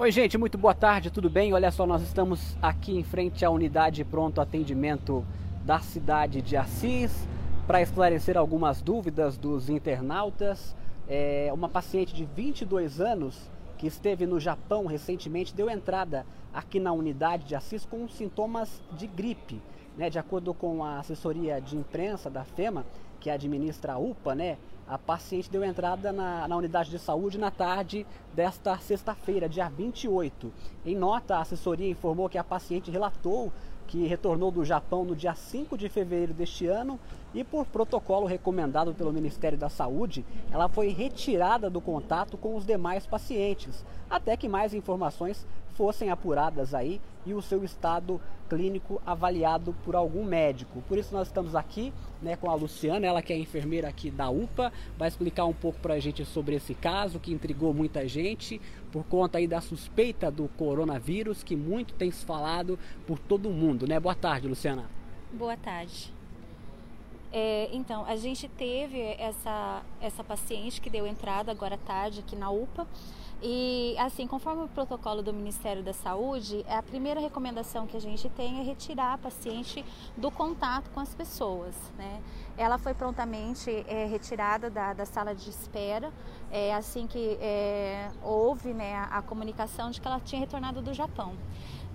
Oi, gente, muito boa tarde, tudo bem? Olha só, nós estamos aqui em frente à unidade pronto atendimento da cidade de Assis para esclarecer algumas dúvidas dos internautas. É, uma paciente de 22 anos que esteve no Japão recentemente deu entrada aqui na unidade de Assis com sintomas de gripe. Né? De acordo com a assessoria de imprensa da FEMA, que administra a UPA, né? A paciente deu entrada na, na unidade de saúde na tarde desta sexta-feira, dia 28. Em nota, a assessoria informou que a paciente relatou que retornou do Japão no dia 5 de fevereiro deste ano e, por protocolo recomendado pelo Ministério da Saúde, ela foi retirada do contato com os demais pacientes, até que mais informações fossem apuradas aí e o seu estado clínico avaliado por algum médico. Por isso nós estamos aqui né, com a Luciana, ela que é enfermeira aqui da UPA, vai explicar um pouco para a gente sobre esse caso que intrigou muita gente por conta aí da suspeita do coronavírus que muito tem se falado por todo mundo, né? Boa tarde, Luciana. Boa tarde. É, então, a gente teve essa, essa paciente que deu entrada agora à tarde aqui na UPA. E assim, conforme o protocolo do Ministério da Saúde, a primeira recomendação que a gente tem é retirar a paciente do contato com as pessoas. Né? Ela foi prontamente é, retirada da, da, sala de espera, é, assim que é, houve né, a, a comunicação de que ela tinha retornado do Japão.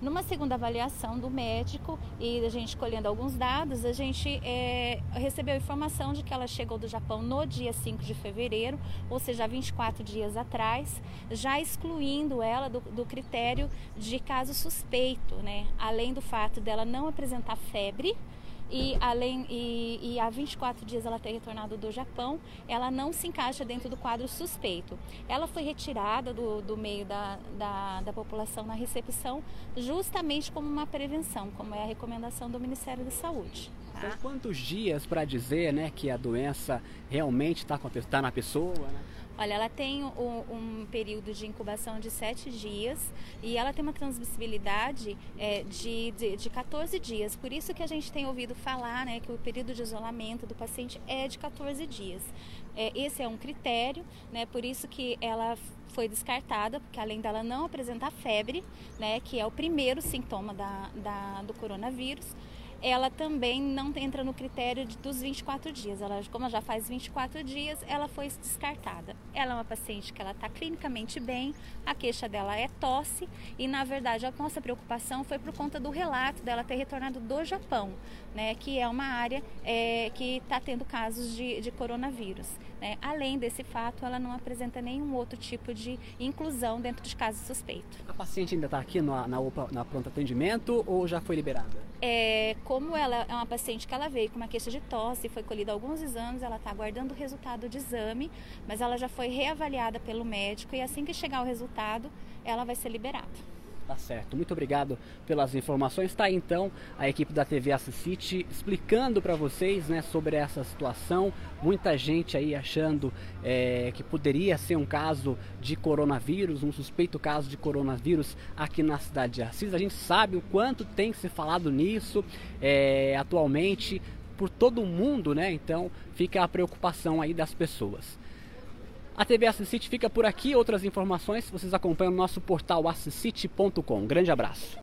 Numa segunda avaliação do médico e a gente colhendo alguns dados, a gente é, recebeu informação de que ela chegou do Japão no dia 5 de fevereiro, ou seja, 24 dias atrás, já excluindo ela do, do critério de caso suspeito, né? Além do fato dela não apresentar febre, e além e, e há 24 dias ela ter retornado do Japão, ela não se encaixa dentro do quadro suspeito. Ela foi retirada do, do meio da, da, da população na recepção justamente como uma prevenção, como é a recomendação do Ministério da Saúde. São quantos dias para dizer né, que a doença realmente está tá na pessoa? Né? Olha, ela tem um, um, período de incubação de 7 dias e ela tem uma transmissibilidade é, de, de, de 14 dias. Por isso que a gente tem ouvido falar né, que o período de isolamento do paciente é de 14 dias. É, esse é um critério, né, por isso que ela foi descartada, porque além dela não apresentar febre, né, que é o primeiro sintoma da, da do coronavírus, ela também não entra no critério de, dos 24 dias. Ela, como ela já faz 24 dias, ela foi descartada. Ela é uma paciente que ela está clinicamente bem, a queixa dela é tosse e, na verdade, a nossa preocupação foi por conta do relato dela ter retornado do Japão, né, que é uma área é, que está tendo casos de, de coronavírus. Né? Além desse fato, ela não apresenta nenhum outro tipo de inclusão dentro de casos suspeitos. A paciente ainda está aqui na, na, na pronto atendimento ou já foi liberada? É, como ela é uma paciente que ela veio com uma queixa de tosse, foi colhida alguns exames, ela está aguardando o resultado do exame, mas ela já foi reavaliada pelo médico e assim que chegar o resultado, ela vai ser liberada. Tá certo. Muito obrigado pelas informações. Está aí então a equipe da TV Assisite explicando para vocês né, sobre essa situação. Muita gente aí achando é, que poderia ser um caso de coronavírus, um suspeito caso de coronavírus aqui na cidade de Assis. A gente sabe o quanto tem se falado nisso é, atualmente por todo mundo, né? Então fica a preocupação aí das pessoas. A TV Assisite fica por aqui. Outras informações vocês acompanham no nosso portal assisite.com. Grande abraço.